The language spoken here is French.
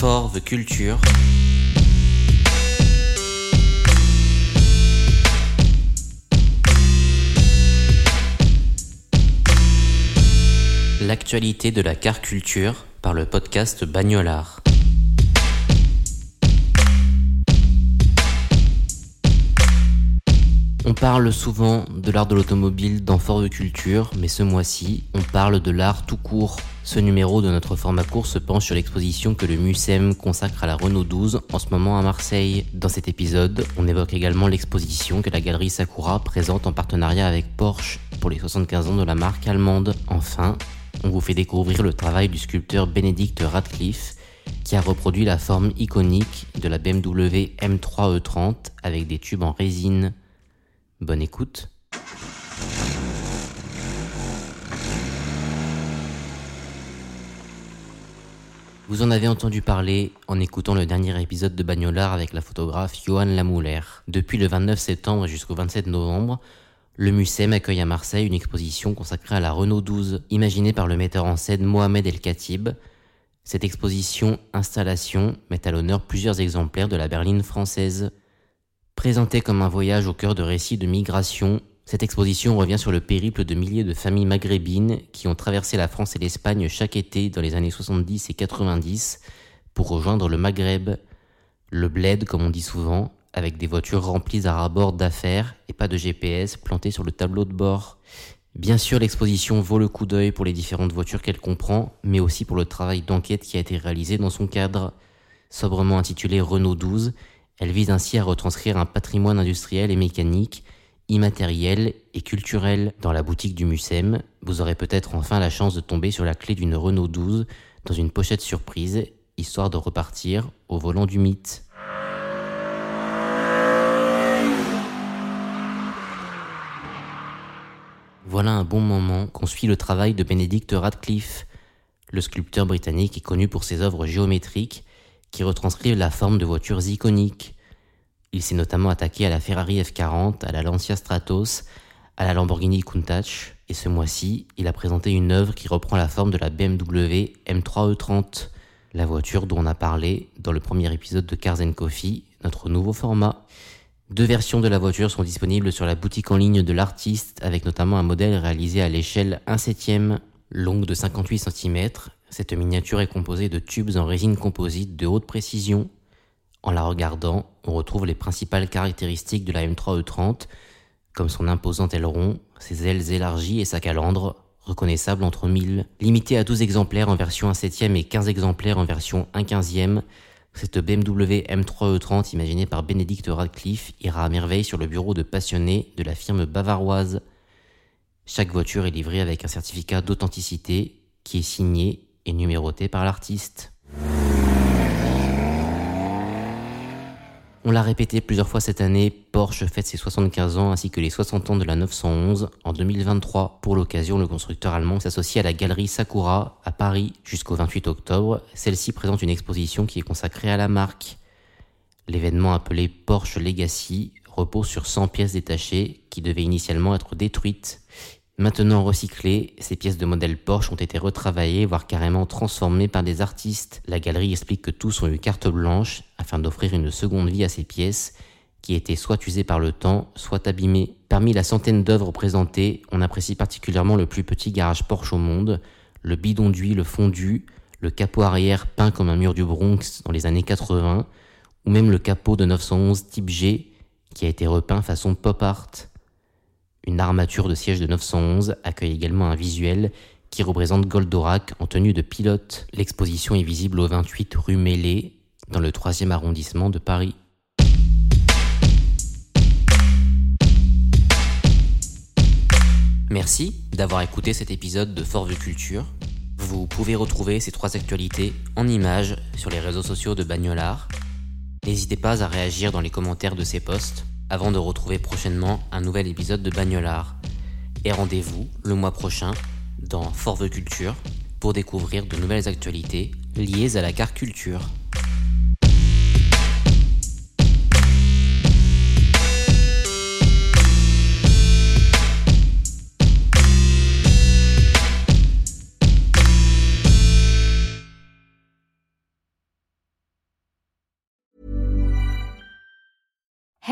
Fort the Culture. L'actualité de la car culture par le podcast Bagnolard. On parle souvent de l'art de l'automobile dans Fort de Culture, mais ce mois-ci, on parle de l'art tout court. Ce numéro de notre format court se penche sur l'exposition que le MUSEM consacre à la Renault 12 en ce moment à Marseille. Dans cet épisode, on évoque également l'exposition que la galerie Sakura présente en partenariat avec Porsche pour les 75 ans de la marque allemande. Enfin, on vous fait découvrir le travail du sculpteur Benedict Radcliffe qui a reproduit la forme iconique de la BMW M3E30 avec des tubes en résine. Bonne écoute. Vous en avez entendu parler en écoutant le dernier épisode de Bagnolard avec la photographe Johan Lamouler. Depuis le 29 septembre jusqu'au 27 novembre, le MUSEM accueille à Marseille une exposition consacrée à la Renault 12, imaginée par le metteur en scène Mohamed El Khatib. Cette exposition installation met à l'honneur plusieurs exemplaires de la berline française. Présentée comme un voyage au cœur de récits de migration, cette exposition revient sur le périple de milliers de familles maghrébines qui ont traversé la France et l'Espagne chaque été dans les années 70 et 90 pour rejoindre le Maghreb, le bled comme on dit souvent, avec des voitures remplies à rabord d'affaires et pas de GPS planté sur le tableau de bord. Bien sûr, l'exposition vaut le coup d'œil pour les différentes voitures qu'elle comprend, mais aussi pour le travail d'enquête qui a été réalisé dans son cadre. Sobrement intitulée Renault 12, elle vise ainsi à retranscrire un patrimoine industriel et mécanique, immatériel et culturel. Dans la boutique du MUSEM, vous aurez peut-être enfin la chance de tomber sur la clé d'une Renault 12 dans une pochette surprise, histoire de repartir au volant du mythe. Voilà un bon moment qu'on suit le travail de Benedict Radcliffe. Le sculpteur britannique est connu pour ses œuvres géométriques qui retranscrivent la forme de voitures iconiques. Il s'est notamment attaqué à la Ferrari F40, à la Lancia Stratos, à la Lamborghini Countach, et ce mois-ci, il a présenté une œuvre qui reprend la forme de la BMW M3E30, la voiture dont on a parlé dans le premier épisode de Cars Coffee, notre nouveau format. Deux versions de la voiture sont disponibles sur la boutique en ligne de l'artiste, avec notamment un modèle réalisé à l'échelle 1 septième, longue de 58 cm. Cette miniature est composée de tubes en résine composite de haute précision. En la regardant, on retrouve les principales caractéristiques de la M3E30, comme son imposant aileron, ses ailes élargies et sa calandre, reconnaissable entre mille. Limitée à 12 exemplaires en version 1 septième et 15 exemplaires en version 1 quinzième, cette BMW M3E30 imaginée par Benedict Radcliffe ira à merveille sur le bureau de passionnés de la firme bavaroise. Chaque voiture est livrée avec un certificat d'authenticité qui est signé et numéroté par l'artiste. On l'a répété plusieurs fois cette année, Porsche fête ses 75 ans ainsi que les 60 ans de la 911 en 2023. Pour l'occasion, le constructeur allemand s'associe à la galerie Sakura à Paris jusqu'au 28 octobre. Celle-ci présente une exposition qui est consacrée à la marque. L'événement appelé Porsche Legacy repose sur 100 pièces détachées qui devaient initialement être détruites. Maintenant recyclées, ces pièces de modèle Porsche ont été retravaillées, voire carrément transformées par des artistes. La galerie explique que tous ont eu carte blanche afin d'offrir une seconde vie à ces pièces qui étaient soit usées par le temps, soit abîmées. Parmi la centaine d'œuvres présentées, on apprécie particulièrement le plus petit garage Porsche au monde, le bidon d'huile fondu, le capot arrière peint comme un mur du Bronx dans les années 80, ou même le capot de 911 type G qui a été repeint façon pop art. Une armature de siège de 911 accueille également un visuel qui représente Goldorak en tenue de pilote. L'exposition est visible au 28 rue Mêlée, dans le 3e arrondissement de Paris. Merci d'avoir écouté cet épisode de Fort Culture. Vous pouvez retrouver ces trois actualités en images sur les réseaux sociaux de Bagnolard. N'hésitez pas à réagir dans les commentaires de ces posts avant de retrouver prochainement un nouvel épisode de Bagnolard. Et rendez-vous le mois prochain dans Fort Culture pour découvrir de nouvelles actualités liées à la car culture.